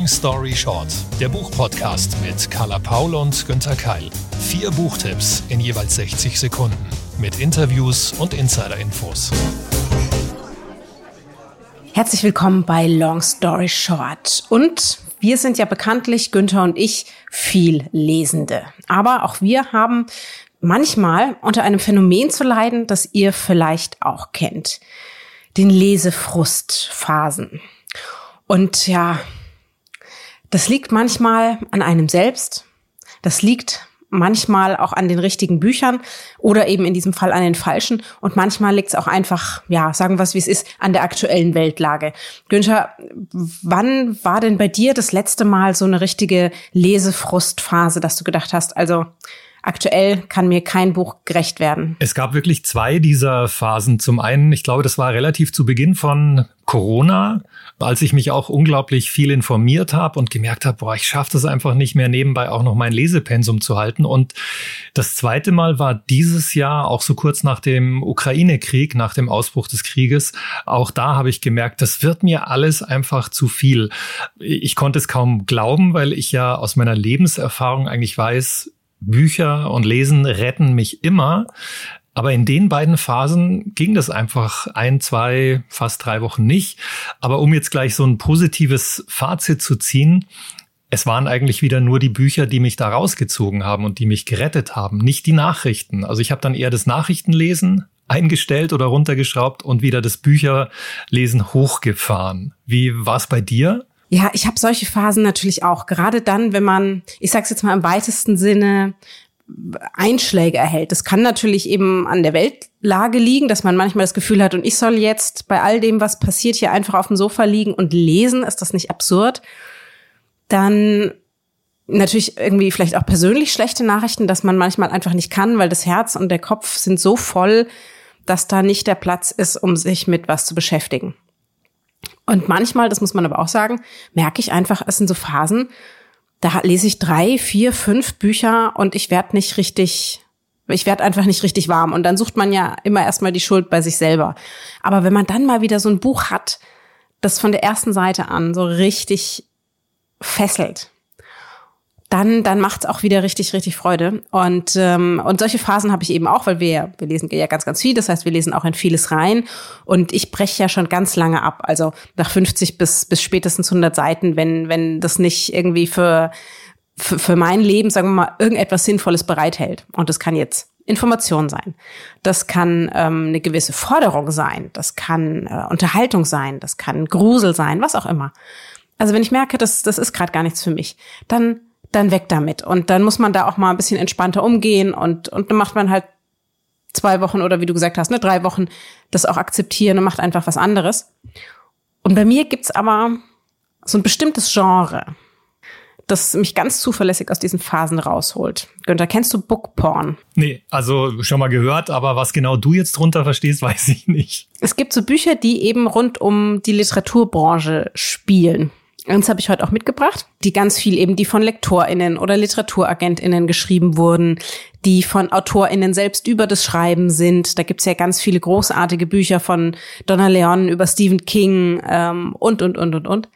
Long Story Short, der Buchpodcast mit Carla Paul und Günther Keil. Vier Buchtipps in jeweils 60 Sekunden mit Interviews und Insider-Infos. Herzlich willkommen bei Long Story Short. Und wir sind ja bekanntlich, Günther und ich, viel Lesende. Aber auch wir haben manchmal unter einem Phänomen zu leiden, das ihr vielleicht auch kennt. Den Lesefrustphasen. Und ja, das liegt manchmal an einem selbst. Das liegt manchmal auch an den richtigen Büchern oder eben in diesem Fall an den falschen. Und manchmal liegt es auch einfach, ja, sagen wir es wie es ist, an der aktuellen Weltlage. Günther, wann war denn bei dir das letzte Mal so eine richtige Lesefrustphase, dass du gedacht hast, also aktuell kann mir kein Buch gerecht werden. Es gab wirklich zwei dieser Phasen. Zum einen, ich glaube, das war relativ zu Beginn von Corona, als ich mich auch unglaublich viel informiert habe und gemerkt habe, boah, ich schaffe das einfach nicht mehr nebenbei auch noch mein Lesepensum zu halten. Und das zweite Mal war dieses Jahr auch so kurz nach dem Ukraine-Krieg, nach dem Ausbruch des Krieges. Auch da habe ich gemerkt, das wird mir alles einfach zu viel. Ich konnte es kaum glauben, weil ich ja aus meiner Lebenserfahrung eigentlich weiß, Bücher und Lesen retten mich immer. Aber in den beiden Phasen ging das einfach ein, zwei, fast drei Wochen nicht. Aber um jetzt gleich so ein positives Fazit zu ziehen, es waren eigentlich wieder nur die Bücher, die mich da rausgezogen haben und die mich gerettet haben, nicht die Nachrichten. Also ich habe dann eher das Nachrichtenlesen eingestellt oder runtergeschraubt und wieder das Bücherlesen hochgefahren. Wie war es bei dir? Ja, ich habe solche Phasen natürlich auch. Gerade dann, wenn man, ich sage jetzt mal im weitesten Sinne, Einschläge erhält. Das kann natürlich eben an der Weltlage liegen, dass man manchmal das Gefühl hat, und ich soll jetzt bei all dem, was passiert, hier einfach auf dem Sofa liegen und lesen. Ist das nicht absurd? Dann natürlich irgendwie vielleicht auch persönlich schlechte Nachrichten, dass man manchmal einfach nicht kann, weil das Herz und der Kopf sind so voll, dass da nicht der Platz ist, um sich mit was zu beschäftigen. Und manchmal, das muss man aber auch sagen, merke ich einfach, es sind so Phasen, da lese ich drei, vier, fünf Bücher und ich werde nicht richtig, ich werde einfach nicht richtig warm. Und dann sucht man ja immer erstmal die Schuld bei sich selber. Aber wenn man dann mal wieder so ein Buch hat, das von der ersten Seite an so richtig fesselt, dann, dann macht's auch wieder richtig, richtig Freude. Und, ähm, und solche Phasen habe ich eben auch, weil wir, wir lesen ja ganz, ganz viel. Das heißt, wir lesen auch in vieles rein. Und ich breche ja schon ganz lange ab. Also nach 50 bis, bis spätestens 100 Seiten, wenn, wenn das nicht irgendwie für, für, für mein Leben, sagen wir mal, irgendetwas Sinnvolles bereithält. Und das kann jetzt Information sein. Das kann ähm, eine gewisse Forderung sein. Das kann äh, Unterhaltung sein. Das kann Grusel sein, was auch immer. Also wenn ich merke, das, das ist gerade gar nichts für mich, dann dann weg damit. Und dann muss man da auch mal ein bisschen entspannter umgehen und, und dann macht man halt zwei Wochen oder wie du gesagt hast, ne, drei Wochen das auch akzeptieren und macht einfach was anderes. Und bei mir gibt's aber so ein bestimmtes Genre, das mich ganz zuverlässig aus diesen Phasen rausholt. Günther, kennst du Bookporn? Nee, also schon mal gehört, aber was genau du jetzt drunter verstehst, weiß ich nicht. Es gibt so Bücher, die eben rund um die Literaturbranche spielen. Eins habe ich heute auch mitgebracht, die ganz viel eben, die von LektorInnen oder LiteraturagentInnen geschrieben wurden, die von AutorInnen selbst über das Schreiben sind. Da gibt's ja ganz viele großartige Bücher von Donna Leon über Stephen King ähm, und, und, und, und, und.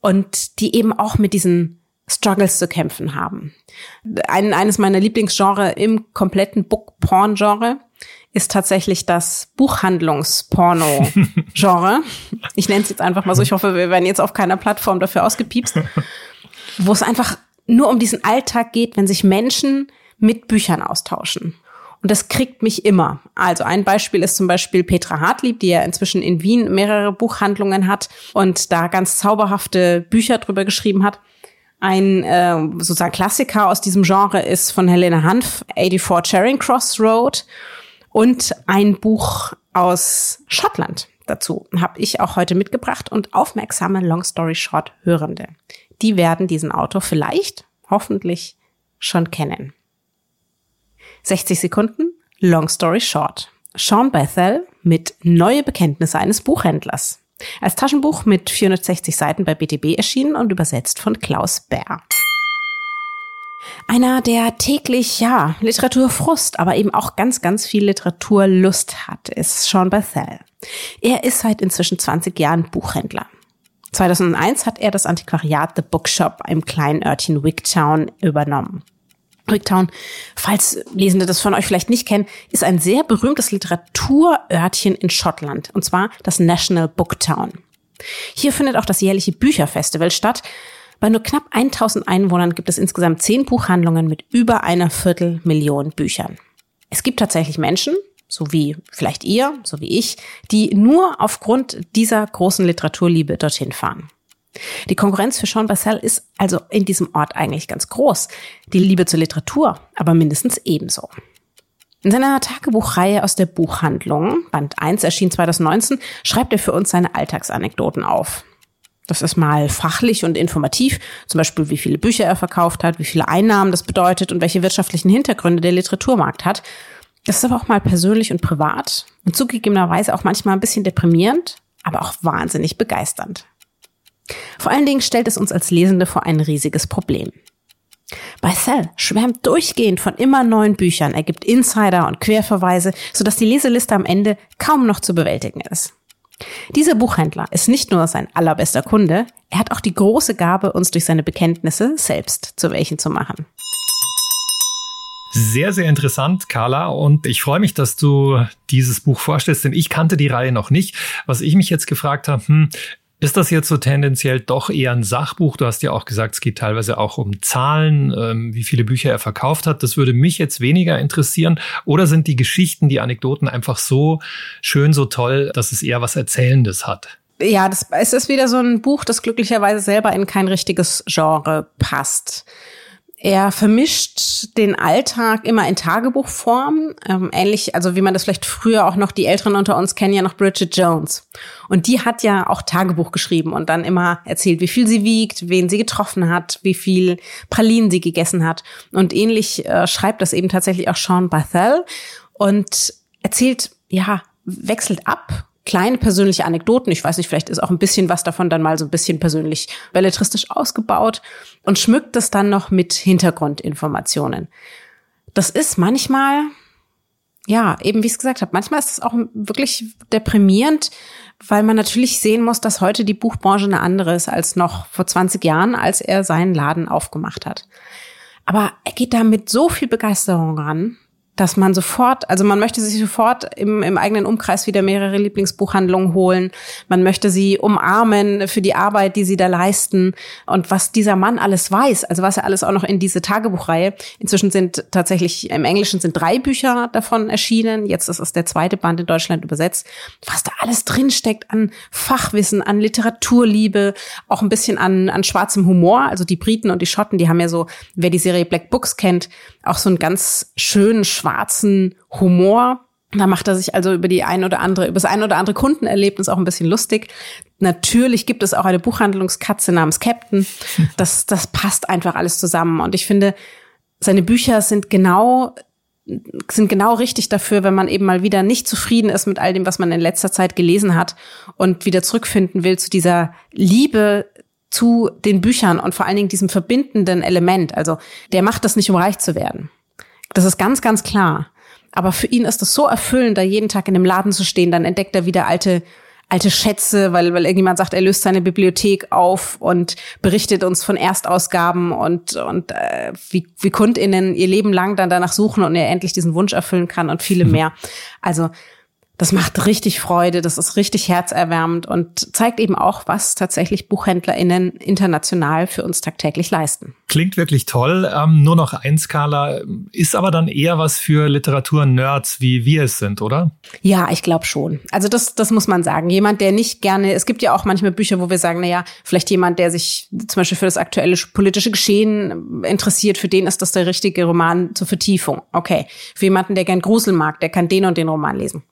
Und die eben auch mit diesen Struggles zu kämpfen haben. Ein, eines meiner Lieblingsgenre im kompletten Book-Porn-Genre ist tatsächlich das Buchhandlungsporno-Genre. ich nenne es jetzt einfach mal so. Ich hoffe, wir werden jetzt auf keiner Plattform dafür ausgepiepst. Wo es einfach nur um diesen Alltag geht, wenn sich Menschen mit Büchern austauschen. Und das kriegt mich immer. Also ein Beispiel ist zum Beispiel Petra Hartlieb, die ja inzwischen in Wien mehrere Buchhandlungen hat und da ganz zauberhafte Bücher drüber geschrieben hat. Ein äh, sozusagen Klassiker aus diesem Genre ist von Helena Hanf, 84 Charing Cross Road und ein Buch aus Schottland dazu habe ich auch heute mitgebracht und aufmerksame Long Story Short Hörende. Die werden diesen Autor vielleicht, hoffentlich schon kennen. 60 Sekunden, Long Story Short. Sean Bethel mit Neue Bekenntnisse eines Buchhändlers. Als Taschenbuch mit 460 Seiten bei BTB erschienen und übersetzt von Klaus Bär. Einer, der täglich, ja, Literaturfrust, aber eben auch ganz, ganz viel Literaturlust hat, ist Sean Bethel. Er ist seit inzwischen 20 Jahren Buchhändler. 2001 hat er das Antiquariat The Bookshop im kleinen Örtchen Wigtown übernommen. Wigtown, falls Lesende das von euch vielleicht nicht kennen, ist ein sehr berühmtes Literaturörtchen in Schottland, und zwar das National Booktown. Hier findet auch das jährliche Bücherfestival statt. Bei nur knapp 1000 Einwohnern gibt es insgesamt zehn Buchhandlungen mit über einer Viertelmillion Büchern. Es gibt tatsächlich Menschen, so wie vielleicht ihr, so wie ich, die nur aufgrund dieser großen Literaturliebe dorthin fahren. Die Konkurrenz für Sean Bassell ist also in diesem Ort eigentlich ganz groß. Die Liebe zur Literatur aber mindestens ebenso. In seiner Tagebuchreihe aus der Buchhandlung, Band 1 erschien 2019, schreibt er für uns seine Alltagsanekdoten auf. Das ist mal fachlich und informativ, zum Beispiel wie viele Bücher er verkauft hat, wie viele Einnahmen das bedeutet und welche wirtschaftlichen Hintergründe der Literaturmarkt hat. Das ist aber auch mal persönlich und privat und zugegebenerweise auch manchmal ein bisschen deprimierend, aber auch wahnsinnig begeisternd. Vor allen Dingen stellt es uns als Lesende vor ein riesiges Problem. Baissel schwärmt durchgehend von immer neuen Büchern, er gibt Insider und Querverweise, sodass die Leseliste am Ende kaum noch zu bewältigen ist. Dieser Buchhändler ist nicht nur sein allerbester Kunde, er hat auch die große Gabe, uns durch seine Bekenntnisse selbst zu welchen zu machen. Sehr, sehr interessant, Carla. Und ich freue mich, dass du dieses Buch vorstellst, denn ich kannte die Reihe noch nicht. Was ich mich jetzt gefragt habe, hm, ist das jetzt so tendenziell doch eher ein Sachbuch? Du hast ja auch gesagt, es geht teilweise auch um Zahlen, ähm, wie viele Bücher er verkauft hat. Das würde mich jetzt weniger interessieren. Oder sind die Geschichten, die Anekdoten einfach so schön, so toll, dass es eher was Erzählendes hat? Ja, das, es ist wieder so ein Buch, das glücklicherweise selber in kein richtiges Genre passt. Er vermischt den Alltag immer in Tagebuchform, ähm, ähnlich, also wie man das vielleicht früher auch noch, die Älteren unter uns kennen ja noch Bridget Jones. Und die hat ja auch Tagebuch geschrieben und dann immer erzählt, wie viel sie wiegt, wen sie getroffen hat, wie viel Pralinen sie gegessen hat. Und ähnlich äh, schreibt das eben tatsächlich auch Sean Bathel und erzählt, ja, wechselt ab kleine persönliche Anekdoten. Ich weiß nicht, vielleicht ist auch ein bisschen was davon dann mal so ein bisschen persönlich belletristisch ausgebaut und schmückt das dann noch mit Hintergrundinformationen. Das ist manchmal, ja, eben wie ich es gesagt habe, manchmal ist es auch wirklich deprimierend, weil man natürlich sehen muss, dass heute die Buchbranche eine andere ist als noch vor 20 Jahren, als er seinen Laden aufgemacht hat. Aber er geht da mit so viel Begeisterung ran, dass man sofort, also man möchte sich sofort im, im eigenen Umkreis wieder mehrere Lieblingsbuchhandlungen holen. Man möchte sie umarmen für die Arbeit, die sie da leisten und was dieser Mann alles weiß, also was er alles auch noch in diese Tagebuchreihe. Inzwischen sind tatsächlich im Englischen sind drei Bücher davon erschienen. Jetzt ist es der zweite Band in Deutschland übersetzt. Was da alles drinsteckt an Fachwissen, an Literaturliebe, auch ein bisschen an, an schwarzem Humor. Also die Briten und die Schotten, die haben ja so, wer die Serie Black Books kennt, auch so einen ganz schönen schwarzen Humor. Da macht er sich also über die ein oder andere, über das ein oder andere Kundenerlebnis auch ein bisschen lustig. Natürlich gibt es auch eine Buchhandlungskatze namens Captain. Das, das passt einfach alles zusammen. Und ich finde, seine Bücher sind genau sind genau richtig dafür, wenn man eben mal wieder nicht zufrieden ist mit all dem, was man in letzter Zeit gelesen hat und wieder zurückfinden will zu dieser Liebe zu den Büchern und vor allen Dingen diesem verbindenden Element. Also der macht das nicht, um reich zu werden. Das ist ganz, ganz klar. Aber für ihn ist es so erfüllend, da jeden Tag in dem Laden zu stehen. Dann entdeckt er wieder alte alte Schätze, weil, weil irgendjemand sagt, er löst seine Bibliothek auf und berichtet uns von Erstausgaben und, und äh, wie, wie KundInnen ihr Leben lang dann danach suchen und er endlich diesen Wunsch erfüllen kann und viele mehr. Also das macht richtig Freude, das ist richtig herzerwärmend und zeigt eben auch, was tatsächlich BuchhändlerInnen international für uns tagtäglich leisten. Klingt wirklich toll. Ähm, nur noch ein Skala, ist aber dann eher was für Literatur-Nerds, wie wir es sind, oder? Ja, ich glaube schon. Also das, das muss man sagen. Jemand, der nicht gerne, es gibt ja auch manchmal Bücher, wo wir sagen, na ja, vielleicht jemand, der sich zum Beispiel für das aktuelle politische Geschehen interessiert, für den ist das der richtige Roman zur Vertiefung. Okay. Für jemanden, der gern Grusel mag, der kann den und den Roman lesen.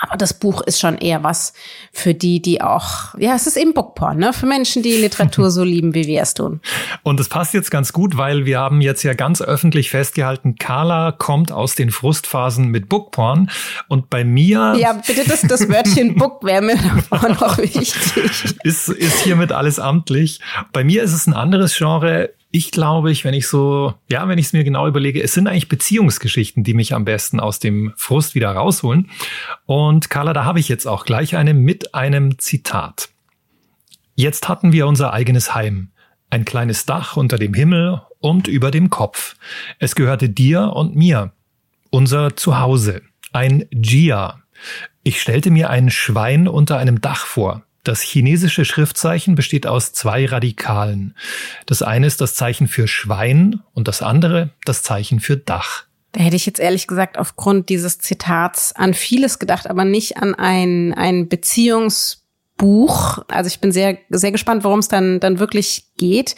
Aber das Buch ist schon eher was für die, die auch, ja, es ist eben Bookporn, ne? Für Menschen, die Literatur so lieben, wie wir es tun. Und es passt jetzt ganz gut, weil wir haben jetzt ja ganz öffentlich festgehalten, Carla kommt aus den Frustphasen mit Bookporn. Und bei mir. Ja, bitte, das, das Wörtchen Book wäre mir davor noch wichtig. Ist, ist hiermit alles amtlich. Bei mir ist es ein anderes Genre ich glaube, ich, wenn ich so, ja, wenn ich es mir genau überlege, es sind eigentlich Beziehungsgeschichten, die mich am besten aus dem Frust wieder rausholen. Und Carla, da habe ich jetzt auch gleich eine mit einem Zitat. Jetzt hatten wir unser eigenes Heim. Ein kleines Dach unter dem Himmel und über dem Kopf. Es gehörte dir und mir. Unser Zuhause. Ein Jia. Ich stellte mir ein Schwein unter einem Dach vor. Das chinesische Schriftzeichen besteht aus zwei Radikalen. Das eine ist das Zeichen für Schwein und das andere das Zeichen für Dach. Da hätte ich jetzt ehrlich gesagt aufgrund dieses Zitats an vieles gedacht, aber nicht an ein, ein Beziehungsbuch. Also ich bin sehr, sehr gespannt, worum es dann, dann wirklich geht.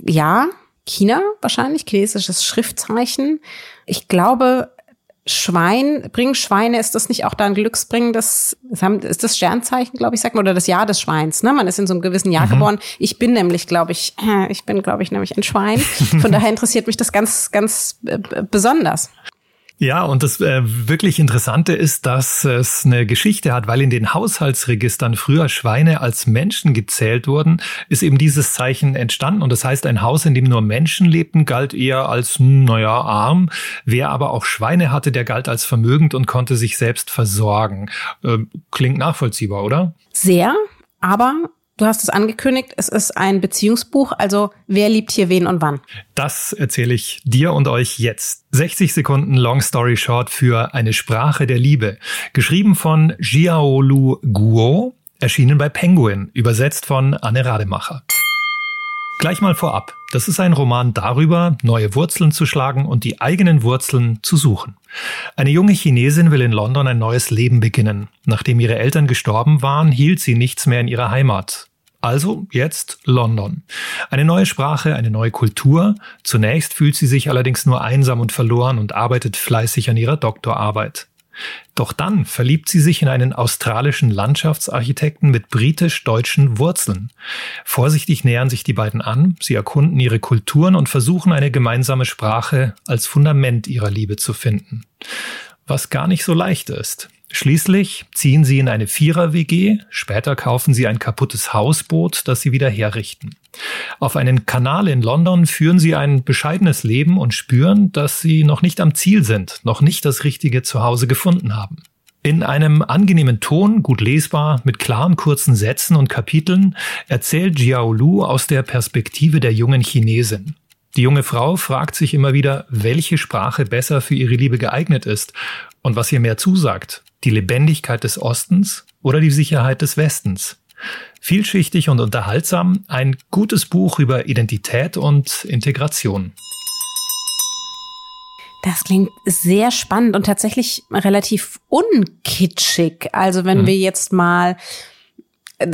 Ja, China wahrscheinlich, chinesisches Schriftzeichen. Ich glaube, Schwein, bringen Schweine, ist das nicht auch da ein glücksbringendes, ist das Sternzeichen, glaube ich, sagt man, oder das Jahr des Schweins, ne? Man ist in so einem gewissen Jahr mhm. geboren. Ich bin nämlich, glaube ich, ich bin, glaube ich, nämlich ein Schwein. Von daher interessiert mich das ganz, ganz äh, besonders. Ja, und das äh, wirklich Interessante ist, dass es eine Geschichte hat, weil in den Haushaltsregistern früher Schweine als Menschen gezählt wurden, ist eben dieses Zeichen entstanden. Und das heißt, ein Haus, in dem nur Menschen lebten, galt eher als, hm, naja, arm. Wer aber auch Schweine hatte, der galt als vermögend und konnte sich selbst versorgen. Äh, klingt nachvollziehbar, oder? Sehr. Aber Du hast es angekündigt, es ist ein Beziehungsbuch, also wer liebt hier wen und wann? Das erzähle ich dir und euch jetzt. 60 Sekunden Long Story Short für eine Sprache der Liebe. Geschrieben von Jiaolu Guo, erschienen bei Penguin, übersetzt von Anne Rademacher. Gleich mal vorab. Das ist ein Roman darüber, neue Wurzeln zu schlagen und die eigenen Wurzeln zu suchen. Eine junge Chinesin will in London ein neues Leben beginnen. Nachdem ihre Eltern gestorben waren, hielt sie nichts mehr in ihrer Heimat. Also jetzt London. Eine neue Sprache, eine neue Kultur. Zunächst fühlt sie sich allerdings nur einsam und verloren und arbeitet fleißig an ihrer Doktorarbeit. Doch dann verliebt sie sich in einen australischen Landschaftsarchitekten mit britisch-deutschen Wurzeln. Vorsichtig nähern sich die beiden an, sie erkunden ihre Kulturen und versuchen eine gemeinsame Sprache als Fundament ihrer Liebe zu finden. Was gar nicht so leicht ist. Schließlich ziehen sie in eine Vierer-WG, später kaufen sie ein kaputtes Hausboot, das sie wieder herrichten. Auf einen Kanal in London führen sie ein bescheidenes Leben und spüren, dass sie noch nicht am Ziel sind, noch nicht das richtige Zuhause gefunden haben. In einem angenehmen Ton, gut lesbar, mit klaren kurzen Sätzen und Kapiteln, erzählt Jiao Lu aus der Perspektive der jungen Chinesin. Die junge Frau fragt sich immer wieder, welche Sprache besser für ihre Liebe geeignet ist und was ihr mehr zusagt, die Lebendigkeit des Ostens oder die Sicherheit des Westens. Vielschichtig und unterhaltsam, ein gutes Buch über Identität und Integration. Das klingt sehr spannend und tatsächlich relativ unkitschig. Also wenn mhm. wir jetzt mal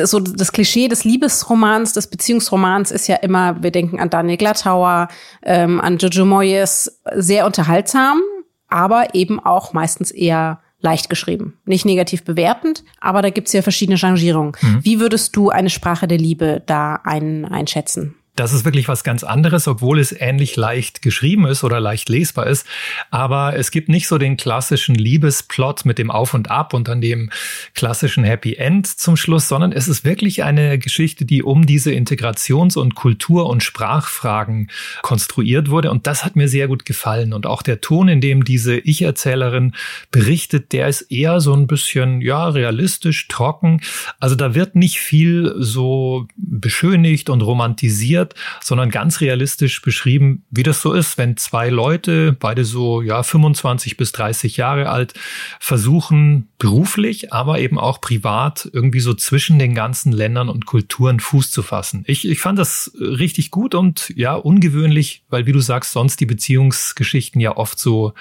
so das Klischee des Liebesromans, des Beziehungsromans ist ja immer, wir denken an Daniel Glattauer, ähm, an Jojo Moyes, sehr unterhaltsam, aber eben auch meistens eher leicht geschrieben. Nicht negativ bewertend, aber da gibt's ja verschiedene Changierungen. Mhm. Wie würdest du eine Sprache der Liebe da ein, einschätzen? Das ist wirklich was ganz anderes, obwohl es ähnlich leicht geschrieben ist oder leicht lesbar ist. Aber es gibt nicht so den klassischen Liebesplot mit dem Auf und Ab und dann dem klassischen Happy End zum Schluss, sondern es ist wirklich eine Geschichte, die um diese Integrations- und Kultur- und Sprachfragen konstruiert wurde. Und das hat mir sehr gut gefallen. Und auch der Ton, in dem diese Ich-Erzählerin berichtet, der ist eher so ein bisschen, ja, realistisch, trocken. Also da wird nicht viel so beschönigt und romantisiert karikiert, sondern ganz realistisch beschrieben, wie das so ist, wenn zwei Leute, beide so ja 25 bis 30 Jahre alt, versuchen beruflich, aber eben auch privat irgendwie so zwischen den ganzen Ländern und Kulturen Fuß zu fassen. Ich, ich fand das richtig gut und ja ungewöhnlich, weil wie du sagst, sonst die Beziehungsgeschichten ja oft so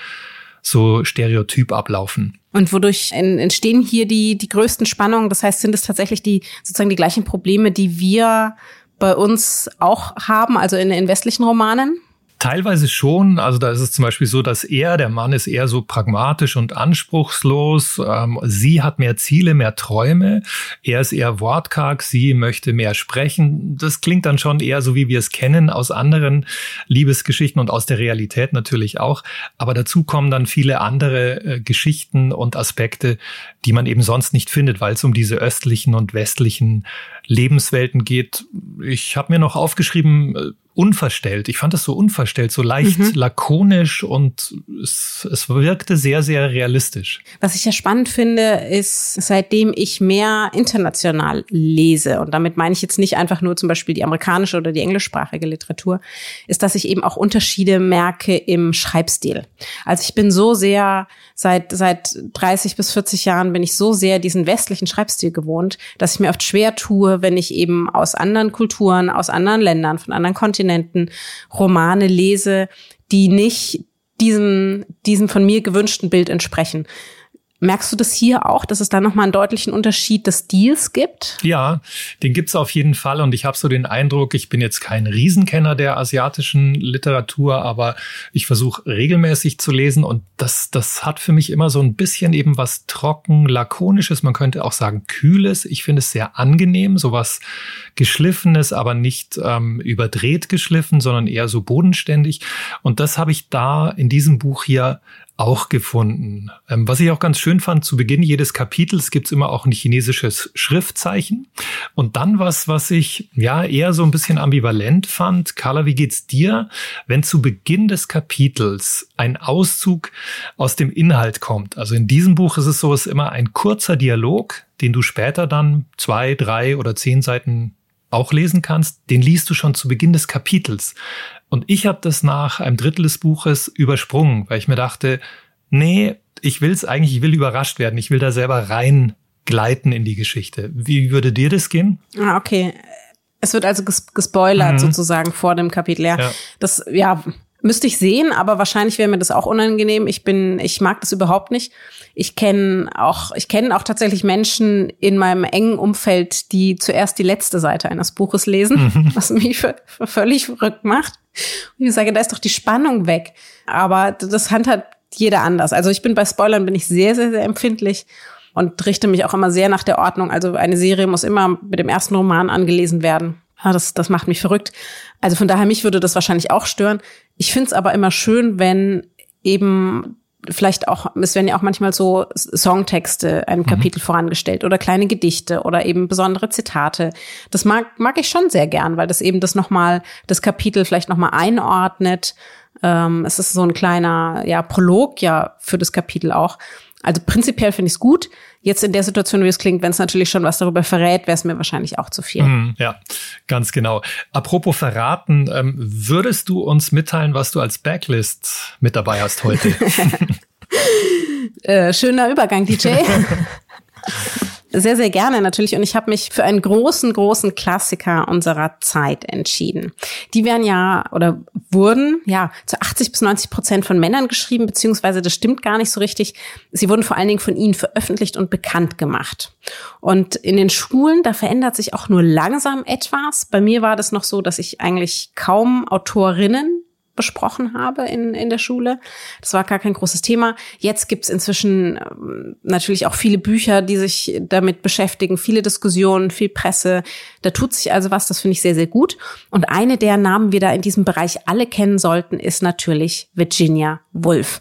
so stereotyp ablaufen. Und wodurch entstehen hier die, die größten Spannungen? Das heißt, sind es tatsächlich die, sozusagen die gleichen Probleme, die wir bei uns auch haben, also in, in westlichen Romanen? Teilweise schon. Also da ist es zum Beispiel so, dass er, der Mann, ist eher so pragmatisch und anspruchslos. Ähm, sie hat mehr Ziele, mehr Träume. Er ist eher wortkarg. Sie möchte mehr sprechen. Das klingt dann schon eher so, wie wir es kennen aus anderen Liebesgeschichten und aus der Realität natürlich auch. Aber dazu kommen dann viele andere äh, Geschichten und Aspekte, die man eben sonst nicht findet, weil es um diese östlichen und westlichen Lebenswelten geht. Ich habe mir noch aufgeschrieben, äh, unverstellt. Ich fand das so unverstellt, so leicht mhm. lakonisch und es, es wirkte sehr, sehr realistisch. Was ich ja spannend finde, ist, seitdem ich mehr international lese, und damit meine ich jetzt nicht einfach nur zum Beispiel die amerikanische oder die englischsprachige Literatur, ist, dass ich eben auch Unterschiede merke im Schreibstil. Also ich bin so sehr, seit, seit 30 bis 40 Jahren bin ich so sehr diesen westlichen Schreibstil gewohnt, dass ich mir oft schwer tue, wenn ich eben aus anderen Kulturen, aus anderen Ländern, von anderen Kontinenten Kontinenten Romane lese, die nicht diesem, diesem von mir gewünschten Bild entsprechen. Merkst du das hier auch, dass es da nochmal einen deutlichen Unterschied des Stils gibt? Ja, den gibt's auf jeden Fall. Und ich habe so den Eindruck, ich bin jetzt kein Riesenkenner der asiatischen Literatur, aber ich versuche regelmäßig zu lesen. Und das, das hat für mich immer so ein bisschen eben was trocken, lakonisches, man könnte auch sagen kühles. Ich finde es sehr angenehm, sowas geschliffenes, aber nicht ähm, überdreht geschliffen, sondern eher so bodenständig. Und das habe ich da in diesem Buch hier auch gefunden. Ähm, was ich auch ganz schön fand, zu Beginn jedes Kapitels gibt's immer auch ein chinesisches Schriftzeichen. Und dann was, was ich ja eher so ein bisschen ambivalent fand. Carla, wie geht's dir, wenn zu Beginn des Kapitels ein Auszug aus dem Inhalt kommt? Also in diesem Buch ist es so, es ist immer ein kurzer Dialog, den du später dann zwei, drei oder zehn Seiten auch lesen kannst, den liest du schon zu Beginn des Kapitels. Und ich habe das nach einem Drittel des Buches übersprungen, weil ich mir dachte, nee, ich will es eigentlich, ich will überrascht werden, ich will da selber rein gleiten in die Geschichte. Wie würde dir das gehen? Ah, okay. Es wird also gespoilert mhm. sozusagen vor dem Kapitel. Ja, ja. das ja müsste ich sehen, aber wahrscheinlich wäre mir das auch unangenehm. Ich bin, ich mag das überhaupt nicht. Ich kenne auch, ich kenne auch tatsächlich Menschen in meinem engen Umfeld, die zuerst die letzte Seite eines Buches lesen, mhm. was mich für, für völlig verrückt macht. Und ich sage, da ist doch die Spannung weg. Aber das handhabt jeder anders. Also ich bin bei Spoilern bin ich sehr, sehr, sehr empfindlich und richte mich auch immer sehr nach der Ordnung. Also eine Serie muss immer mit dem ersten Roman angelesen werden. Ja, das, das macht mich verrückt. Also von daher, mich würde das wahrscheinlich auch stören. Ich finde es aber immer schön, wenn eben vielleicht auch, es werden ja auch manchmal so Songtexte einem mhm. Kapitel mhm. vorangestellt oder kleine Gedichte oder eben besondere Zitate. Das mag, mag ich schon sehr gern, weil das eben das nochmal, das Kapitel vielleicht nochmal einordnet. Ähm, es ist so ein kleiner, ja, Prolog ja für das Kapitel auch. Also prinzipiell finde ich es gut. Jetzt in der Situation, wie es klingt, wenn es natürlich schon was darüber verrät, wäre es mir wahrscheinlich auch zu viel. Mm, ja, ganz genau. Apropos verraten, ähm, würdest du uns mitteilen, was du als Backlist mit dabei hast heute? äh, schöner Übergang, DJ. Sehr, sehr gerne natürlich. Und ich habe mich für einen großen, großen Klassiker unserer Zeit entschieden. Die werden ja oder wurden ja zu 80 bis 90 Prozent von Männern geschrieben, beziehungsweise das stimmt gar nicht so richtig. Sie wurden vor allen Dingen von ihnen veröffentlicht und bekannt gemacht. Und in den Schulen, da verändert sich auch nur langsam etwas. Bei mir war das noch so, dass ich eigentlich kaum Autorinnen besprochen habe in, in der Schule. Das war gar kein großes Thema. Jetzt gibt's inzwischen ähm, natürlich auch viele Bücher, die sich damit beschäftigen, viele Diskussionen, viel Presse. Da tut sich also was, das finde ich sehr, sehr gut. Und eine der Namen wir da in diesem Bereich alle kennen sollten, ist natürlich Virginia Woolf.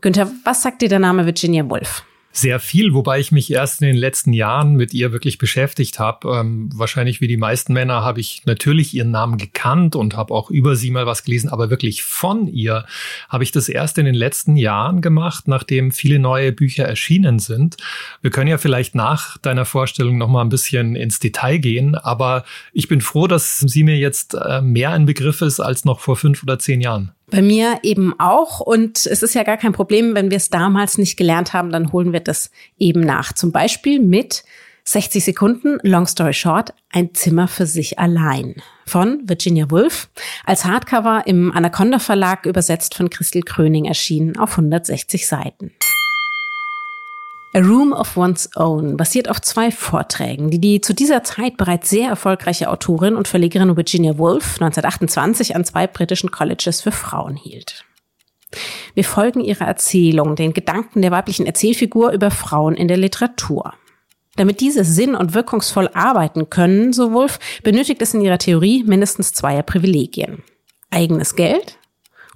Günther, was sagt dir der Name Virginia Woolf? Sehr viel, wobei ich mich erst in den letzten Jahren mit ihr wirklich beschäftigt habe. Ähm, wahrscheinlich wie die meisten Männer habe ich natürlich ihren Namen gekannt und habe auch über sie mal was gelesen, aber wirklich von ihr habe ich das erst in den letzten Jahren gemacht, nachdem viele neue Bücher erschienen sind. Wir können ja vielleicht nach deiner Vorstellung noch mal ein bisschen ins Detail gehen, aber ich bin froh, dass sie mir jetzt äh, mehr ein Begriff ist als noch vor fünf oder zehn Jahren. Bei mir eben auch. Und es ist ja gar kein Problem, wenn wir es damals nicht gelernt haben, dann holen wir das eben nach. Zum Beispiel mit 60 Sekunden, Long Story Short, ein Zimmer für sich allein von Virginia Woolf, als Hardcover im Anaconda Verlag übersetzt von Christel Kröning erschienen auf 160 Seiten. A Room of One's Own basiert auf zwei Vorträgen, die die zu dieser Zeit bereits sehr erfolgreiche Autorin und Verlegerin Virginia Woolf 1928 an zwei britischen Colleges für Frauen hielt. Wir folgen ihrer Erzählung, den Gedanken der weiblichen Erzählfigur über Frauen in der Literatur. Damit diese sinn- und wirkungsvoll arbeiten können, so Woolf, benötigt es in ihrer Theorie mindestens zweier Privilegien. Eigenes Geld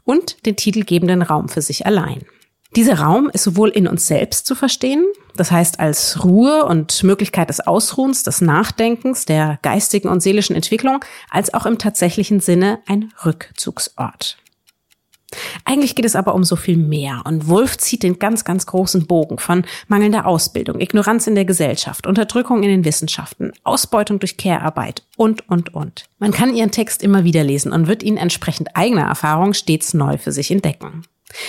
und den titelgebenden Raum für sich allein. Dieser Raum ist sowohl in uns selbst zu verstehen, das heißt als Ruhe und Möglichkeit des Ausruhens, des Nachdenkens, der geistigen und seelischen Entwicklung, als auch im tatsächlichen Sinne ein Rückzugsort. Eigentlich geht es aber um so viel mehr und Wolf zieht den ganz, ganz großen Bogen von mangelnder Ausbildung, Ignoranz in der Gesellschaft, Unterdrückung in den Wissenschaften, Ausbeutung durch Care-Arbeit und, und, und. Man kann ihren Text immer wieder lesen und wird ihn entsprechend eigener Erfahrung stets neu für sich entdecken.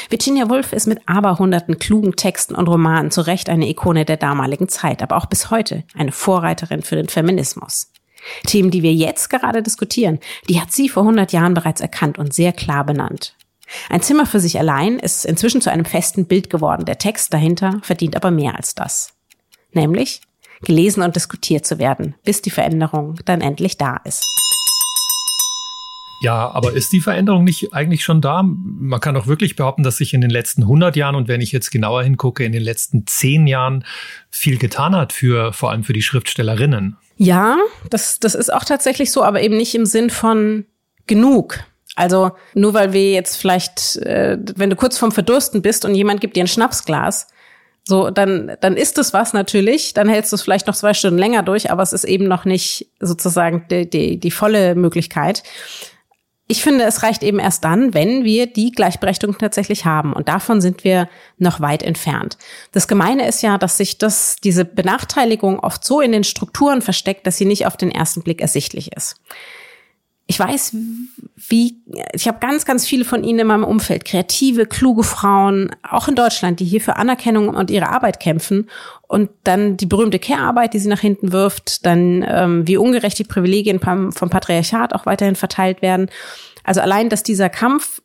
Virginia Woolf ist mit aberhunderten klugen Texten und Romanen zu Recht eine Ikone der damaligen Zeit, aber auch bis heute eine Vorreiterin für den Feminismus. Themen, die wir jetzt gerade diskutieren, die hat sie vor 100 Jahren bereits erkannt und sehr klar benannt. Ein Zimmer für sich allein ist inzwischen zu einem festen Bild geworden. Der Text dahinter verdient aber mehr als das. Nämlich gelesen und diskutiert zu werden, bis die Veränderung dann endlich da ist. Ja, aber ist die Veränderung nicht eigentlich schon da? Man kann doch wirklich behaupten, dass sich in den letzten 100 Jahren und wenn ich jetzt genauer hingucke, in den letzten 10 Jahren viel getan hat für vor allem für die Schriftstellerinnen. Ja, das, das ist auch tatsächlich so, aber eben nicht im Sinn von genug. Also nur weil wir jetzt vielleicht, äh, wenn du kurz vorm Verdursten bist und jemand gibt dir ein Schnapsglas, so, dann, dann ist es was natürlich, dann hältst du es vielleicht noch zwei Stunden länger durch, aber es ist eben noch nicht sozusagen die, die, die volle Möglichkeit. Ich finde, es reicht eben erst dann, wenn wir die Gleichberechtigung tatsächlich haben. Und davon sind wir noch weit entfernt. Das Gemeine ist ja, dass sich das, diese Benachteiligung oft so in den Strukturen versteckt, dass sie nicht auf den ersten Blick ersichtlich ist ich weiß, wie, ich habe ganz, ganz viele von ihnen in meinem Umfeld, kreative, kluge Frauen, auch in Deutschland, die hier für Anerkennung und ihre Arbeit kämpfen. Und dann die berühmte Care-Arbeit, die sie nach hinten wirft, dann ähm, wie ungerecht die Privilegien vom, vom Patriarchat auch weiterhin verteilt werden. Also allein, dass dieser Kampf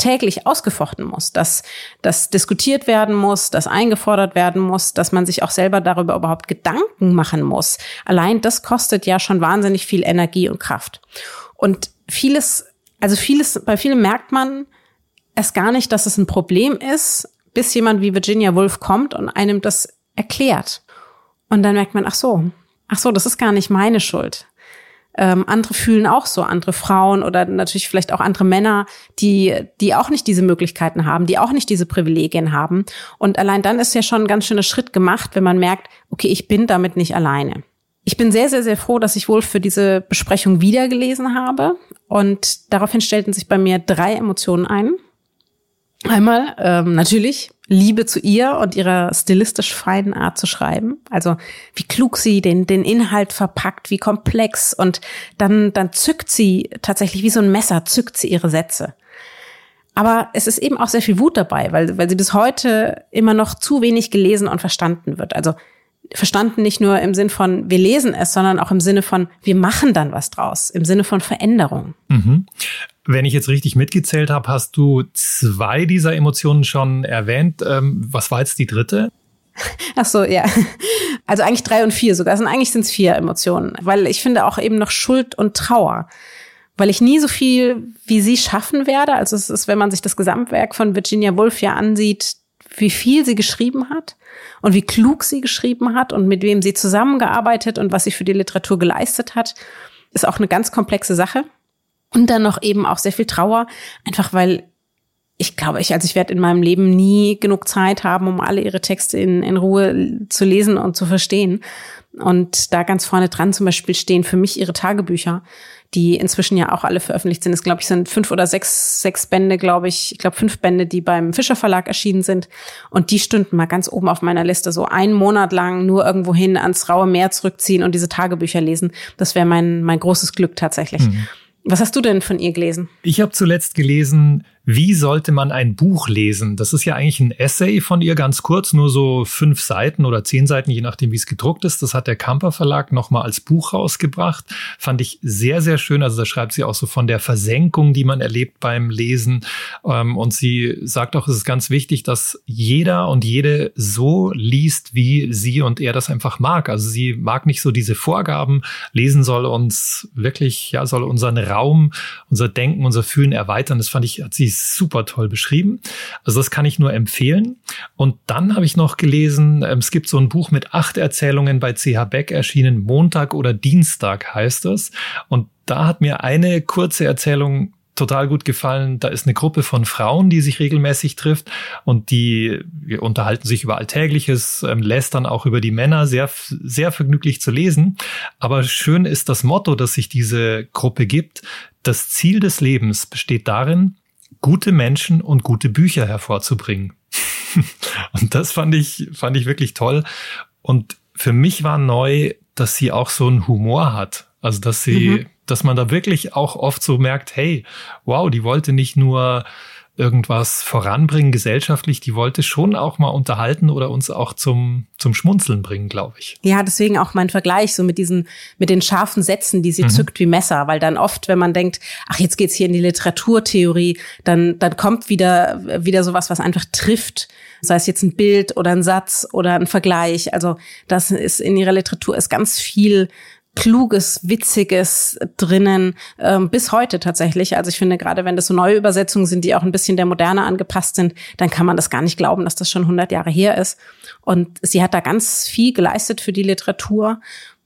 täglich ausgefochten muss, dass das diskutiert werden muss, dass eingefordert werden muss, dass man sich auch selber darüber überhaupt Gedanken machen muss. Allein das kostet ja schon wahnsinnig viel Energie und Kraft. Und vieles, also vieles, bei vielen merkt man es gar nicht, dass es ein Problem ist, bis jemand wie Virginia Woolf kommt und einem das erklärt. Und dann merkt man, ach so, ach so, das ist gar nicht meine Schuld. Ähm, andere fühlen auch so, andere Frauen oder natürlich vielleicht auch andere Männer, die, die auch nicht diese Möglichkeiten haben, die auch nicht diese Privilegien haben. Und allein dann ist ja schon ein ganz schöner Schritt gemacht, wenn man merkt, okay, ich bin damit nicht alleine. Ich bin sehr, sehr, sehr froh, dass ich wohl für diese Besprechung wiedergelesen habe. Und daraufhin stellten sich bei mir drei Emotionen ein. Einmal ähm, natürlich Liebe zu ihr und ihrer stilistisch feinen Art zu schreiben. Also wie klug sie den, den Inhalt verpackt, wie komplex und dann, dann zückt sie tatsächlich wie so ein Messer, zückt sie ihre Sätze. Aber es ist eben auch sehr viel Wut dabei, weil, weil sie bis heute immer noch zu wenig gelesen und verstanden wird. Also verstanden nicht nur im Sinn von wir lesen es, sondern auch im Sinne von wir machen dann was draus, im Sinne von Veränderung. Mhm. Wenn ich jetzt richtig mitgezählt habe, hast du zwei dieser Emotionen schon erwähnt. Ähm, was war jetzt die dritte? Ach so, ja. Also eigentlich drei und vier sogar. Also eigentlich sind es vier Emotionen, weil ich finde auch eben noch Schuld und Trauer. Weil ich nie so viel wie sie schaffen werde. Also es ist, wenn man sich das Gesamtwerk von Virginia Woolf ja ansieht, wie viel sie geschrieben hat und wie klug sie geschrieben hat und mit wem sie zusammengearbeitet und was sie für die Literatur geleistet hat, ist auch eine ganz komplexe Sache. Und dann noch eben auch sehr viel Trauer, einfach weil ich glaube, ich, also ich werde in meinem Leben nie genug Zeit haben, um alle ihre Texte in, in Ruhe zu lesen und zu verstehen. Und da ganz vorne dran zum Beispiel stehen für mich ihre Tagebücher, die inzwischen ja auch alle veröffentlicht sind. Es glaube ich sind fünf oder sechs, sechs Bände, glaube ich. Ich glaube fünf Bände, die beim Fischer Verlag erschienen sind. Und die stünden mal ganz oben auf meiner Liste. So einen Monat lang nur irgendwo hin ans raue Meer zurückziehen und diese Tagebücher lesen. Das wäre mein, mein großes Glück tatsächlich. Mhm. Was hast du denn von ihr gelesen? Ich habe zuletzt gelesen wie sollte man ein Buch lesen? Das ist ja eigentlich ein Essay von ihr, ganz kurz, nur so fünf Seiten oder zehn Seiten, je nachdem, wie es gedruckt ist. Das hat der Kamper Verlag nochmal als Buch rausgebracht. Fand ich sehr, sehr schön. Also da schreibt sie auch so von der Versenkung, die man erlebt beim Lesen. Ähm, und sie sagt auch, es ist ganz wichtig, dass jeder und jede so liest, wie sie und er das einfach mag. Also sie mag nicht so diese Vorgaben. Lesen soll uns wirklich, ja, soll unseren Raum, unser Denken, unser Fühlen erweitern. Das fand ich, hat sie super toll beschrieben. Also das kann ich nur empfehlen. Und dann habe ich noch gelesen, ähm, es gibt so ein Buch mit acht Erzählungen bei CH Beck erschienen, Montag oder Dienstag heißt es. Und da hat mir eine kurze Erzählung total gut gefallen. Da ist eine Gruppe von Frauen, die sich regelmäßig trifft und die unterhalten sich über Alltägliches, ähm, lästern auch über die Männer, sehr, sehr vergnüglich zu lesen. Aber schön ist das Motto, das sich diese Gruppe gibt. Das Ziel des Lebens besteht darin, gute Menschen und gute Bücher hervorzubringen. und das fand ich, fand ich wirklich toll. Und für mich war neu, dass sie auch so einen Humor hat. Also, dass sie, mhm. dass man da wirklich auch oft so merkt, hey, wow, die wollte nicht nur irgendwas voranbringen gesellschaftlich, die wollte schon auch mal unterhalten oder uns auch zum, zum Schmunzeln bringen, glaube ich. Ja, deswegen auch mein Vergleich so mit diesen, mit den scharfen Sätzen, die sie mhm. zückt wie Messer, weil dann oft, wenn man denkt, ach, jetzt geht's hier in die Literaturtheorie, dann, dann kommt wieder, wieder sowas, was einfach trifft. Sei es jetzt ein Bild oder ein Satz oder ein Vergleich. Also das ist in ihrer Literatur ist ganz viel Kluges, Witziges drinnen, ähm, bis heute tatsächlich. Also ich finde, gerade wenn das so neue Übersetzungen sind, die auch ein bisschen der Moderne angepasst sind, dann kann man das gar nicht glauben, dass das schon 100 Jahre her ist. Und sie hat da ganz viel geleistet für die Literatur.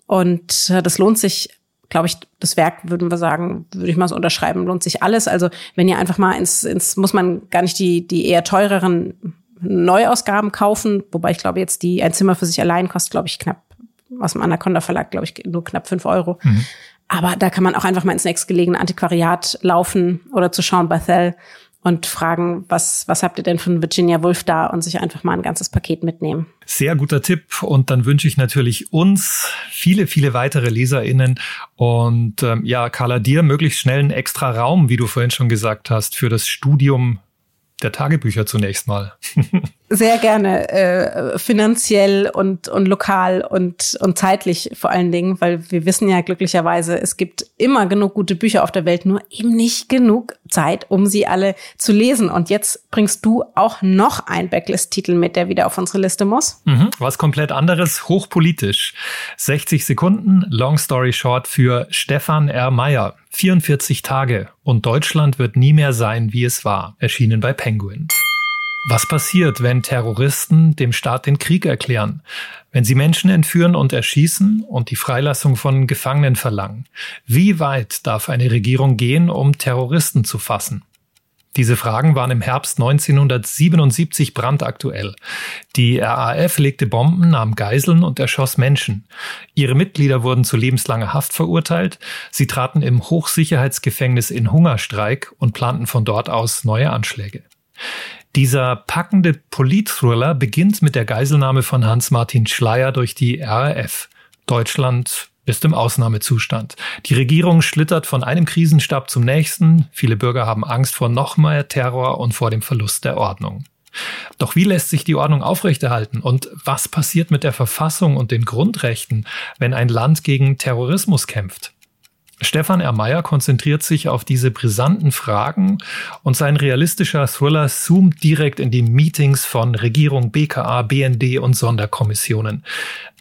Und äh, das lohnt sich, glaube ich, das Werk, würden wir sagen, würde ich mal so unterschreiben, lohnt sich alles. Also wenn ihr einfach mal ins, ins muss man gar nicht die, die eher teureren Neuausgaben kaufen, wobei ich glaube jetzt die ein Zimmer für sich allein kostet, glaube ich, knapp aus dem Anaconda Verlag, glaube ich, nur knapp fünf Euro. Mhm. Aber da kann man auch einfach mal ins nächstgelegene Antiquariat laufen oder zu Sean Bethel und fragen, was, was habt ihr denn von Virginia Woolf da und sich einfach mal ein ganzes Paket mitnehmen. Sehr guter Tipp und dann wünsche ich natürlich uns viele, viele weitere LeserInnen und ähm, ja, Carla, dir möglichst schnell einen extra Raum, wie du vorhin schon gesagt hast, für das Studium der Tagebücher zunächst mal. Sehr gerne, äh, finanziell und, und lokal und, und zeitlich vor allen Dingen, weil wir wissen ja glücklicherweise, es gibt immer genug gute Bücher auf der Welt, nur eben nicht genug Zeit, um sie alle zu lesen. Und jetzt bringst du auch noch einen Backlist-Titel mit, der wieder auf unsere Liste muss. Mhm, was komplett anderes, hochpolitisch. 60 Sekunden, Long Story Short für Stefan R. Meyer. 44 Tage und Deutschland wird nie mehr sein, wie es war. Erschienen bei Penguin. Was passiert, wenn Terroristen dem Staat den Krieg erklären? Wenn sie Menschen entführen und erschießen und die Freilassung von Gefangenen verlangen? Wie weit darf eine Regierung gehen, um Terroristen zu fassen? Diese Fragen waren im Herbst 1977 brandaktuell. Die RAF legte Bomben, nahm Geiseln und erschoss Menschen. Ihre Mitglieder wurden zu lebenslanger Haft verurteilt. Sie traten im Hochsicherheitsgefängnis in Hungerstreik und planten von dort aus neue Anschläge. Dieser packende Politthriller beginnt mit der Geiselnahme von Hans-Martin Schleyer durch die RAF. Deutschland ist im Ausnahmezustand. Die Regierung schlittert von einem Krisenstab zum nächsten. Viele Bürger haben Angst vor noch mehr Terror und vor dem Verlust der Ordnung. Doch wie lässt sich die Ordnung aufrechterhalten? Und was passiert mit der Verfassung und den Grundrechten, wenn ein Land gegen Terrorismus kämpft? Stefan R. Meyer konzentriert sich auf diese brisanten Fragen und sein realistischer Thriller zoomt direkt in die Meetings von Regierung, BKA, BND und Sonderkommissionen.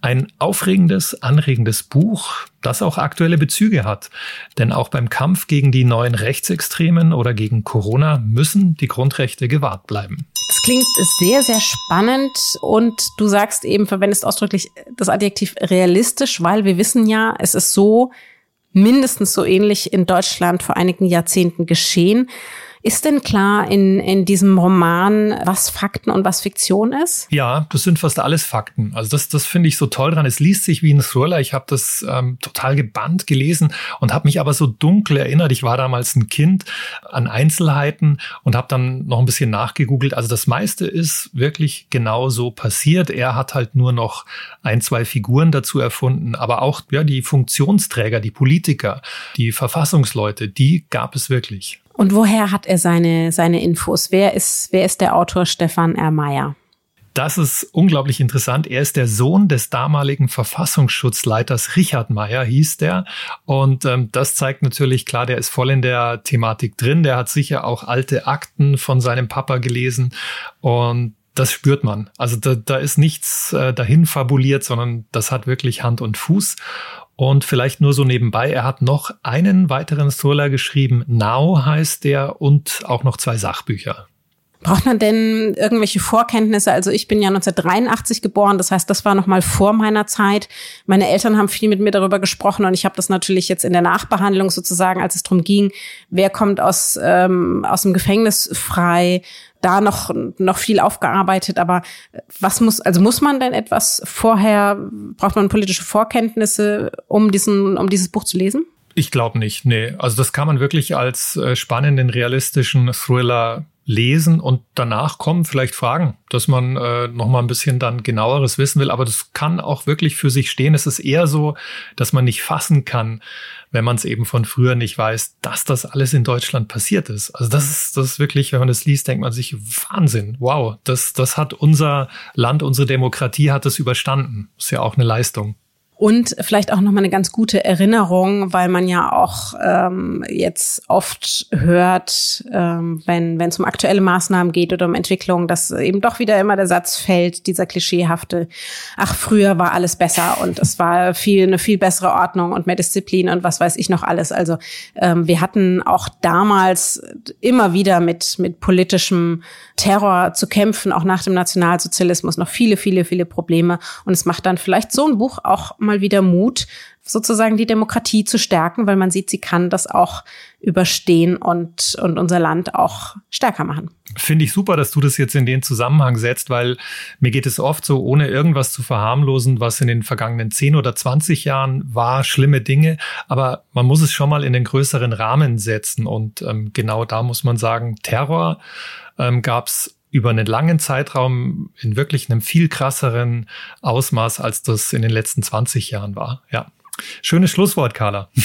Ein aufregendes, anregendes Buch, das auch aktuelle Bezüge hat. Denn auch beim Kampf gegen die neuen Rechtsextremen oder gegen Corona müssen die Grundrechte gewahrt bleiben. Das klingt sehr, sehr spannend und du sagst eben, verwendest ausdrücklich das Adjektiv realistisch, weil wir wissen ja, es ist so, mindestens so ähnlich in Deutschland vor einigen Jahrzehnten geschehen. Ist denn klar in, in diesem Roman, was Fakten und was Fiktion ist? Ja, das sind fast alles Fakten. Also das, das finde ich so toll dran. Es liest sich wie ein Thriller. Ich habe das ähm, total gebannt gelesen und habe mich aber so dunkel erinnert. Ich war damals ein Kind an Einzelheiten und habe dann noch ein bisschen nachgegoogelt. Also das meiste ist wirklich genau so passiert. Er hat halt nur noch ein, zwei Figuren dazu erfunden. Aber auch ja, die Funktionsträger, die Politiker, die Verfassungsleute, die gab es wirklich. Und woher hat er seine, seine Infos? Wer ist, wer ist der Autor Stefan R. Meyer? Das ist unglaublich interessant. Er ist der Sohn des damaligen Verfassungsschutzleiters Richard Meyer, hieß der. Und ähm, das zeigt natürlich klar, der ist voll in der Thematik drin. Der hat sicher auch alte Akten von seinem Papa gelesen. Und das spürt man. Also da, da ist nichts äh, dahin fabuliert, sondern das hat wirklich Hand und Fuß. Und vielleicht nur so nebenbei, er hat noch einen weiteren Thriller geschrieben, Now heißt der, und auch noch zwei Sachbücher. Braucht man denn irgendwelche Vorkenntnisse? Also ich bin ja 1983 geboren, das heißt, das war noch mal vor meiner Zeit. Meine Eltern haben viel mit mir darüber gesprochen und ich habe das natürlich jetzt in der Nachbehandlung sozusagen, als es darum ging, wer kommt aus ähm, aus dem Gefängnis frei, da noch noch viel aufgearbeitet. Aber was muss also muss man denn etwas vorher? Braucht man politische Vorkenntnisse, um diesen um dieses Buch zu lesen? Ich glaube nicht, nee. Also das kann man wirklich als äh, spannenden, realistischen Thriller lesen und danach kommen vielleicht Fragen, dass man äh, noch mal ein bisschen dann genaueres wissen will. Aber das kann auch wirklich für sich stehen. Es ist eher so, dass man nicht fassen kann, wenn man es eben von früher nicht weiß, dass das alles in Deutschland passiert ist. Also das ist, das ist wirklich, wenn man das liest, denkt man sich, Wahnsinn, wow, das, das hat unser Land, unsere Demokratie hat das überstanden. Ist ja auch eine Leistung. Und vielleicht auch nochmal eine ganz gute Erinnerung, weil man ja auch ähm, jetzt oft hört, ähm, wenn es um aktuelle Maßnahmen geht oder um Entwicklung, dass eben doch wieder immer der Satz fällt, dieser klischeehafte, ach, früher war alles besser und es war viel eine viel bessere Ordnung und mehr Disziplin und was weiß ich noch alles. Also ähm, wir hatten auch damals immer wieder mit, mit politischem Terror zu kämpfen, auch nach dem Nationalsozialismus noch viele, viele, viele Probleme. Und es macht dann vielleicht so ein Buch auch mal mal wieder Mut, sozusagen die Demokratie zu stärken, weil man sieht, sie kann das auch überstehen und, und unser Land auch stärker machen. Finde ich super, dass du das jetzt in den Zusammenhang setzt, weil mir geht es oft so, ohne irgendwas zu verharmlosen, was in den vergangenen 10 oder 20 Jahren war, schlimme Dinge, aber man muss es schon mal in den größeren Rahmen setzen und ähm, genau da muss man sagen, Terror ähm, gab es über einen langen Zeitraum in wirklich einem viel krasseren Ausmaß, als das in den letzten 20 Jahren war. Ja. Schönes Schlusswort, Carla.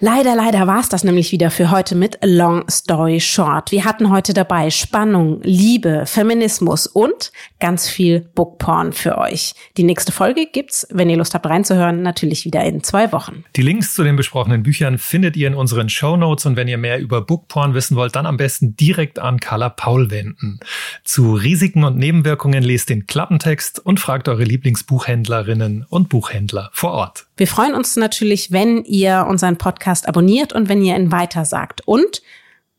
Leider, leider war es das nämlich wieder für heute mit Long Story Short. Wir hatten heute dabei Spannung, Liebe, Feminismus und ganz viel Bookporn für euch. Die nächste Folge gibt's, wenn ihr Lust habt reinzuhören, natürlich wieder in zwei Wochen. Die Links zu den besprochenen Büchern findet ihr in unseren Show Notes und wenn ihr mehr über Bookporn wissen wollt, dann am besten direkt an Carla Paul wenden. Zu Risiken und Nebenwirkungen lest den Klappentext und fragt eure Lieblingsbuchhändlerinnen und Buchhändler vor Ort. Wir freuen uns natürlich, wenn ihr unseren Podcast abonniert und wenn ihr ihn weitersagt. Und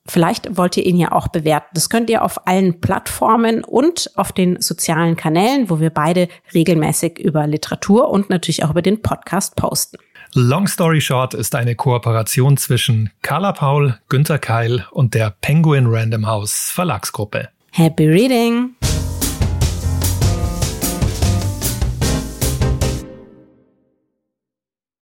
vielleicht wollt ihr ihn ja auch bewerten. Das könnt ihr auf allen Plattformen und auf den sozialen Kanälen, wo wir beide regelmäßig über Literatur und natürlich auch über den Podcast posten. Long Story Short ist eine Kooperation zwischen Carla Paul, Günter Keil und der Penguin Random House Verlagsgruppe. Happy Reading!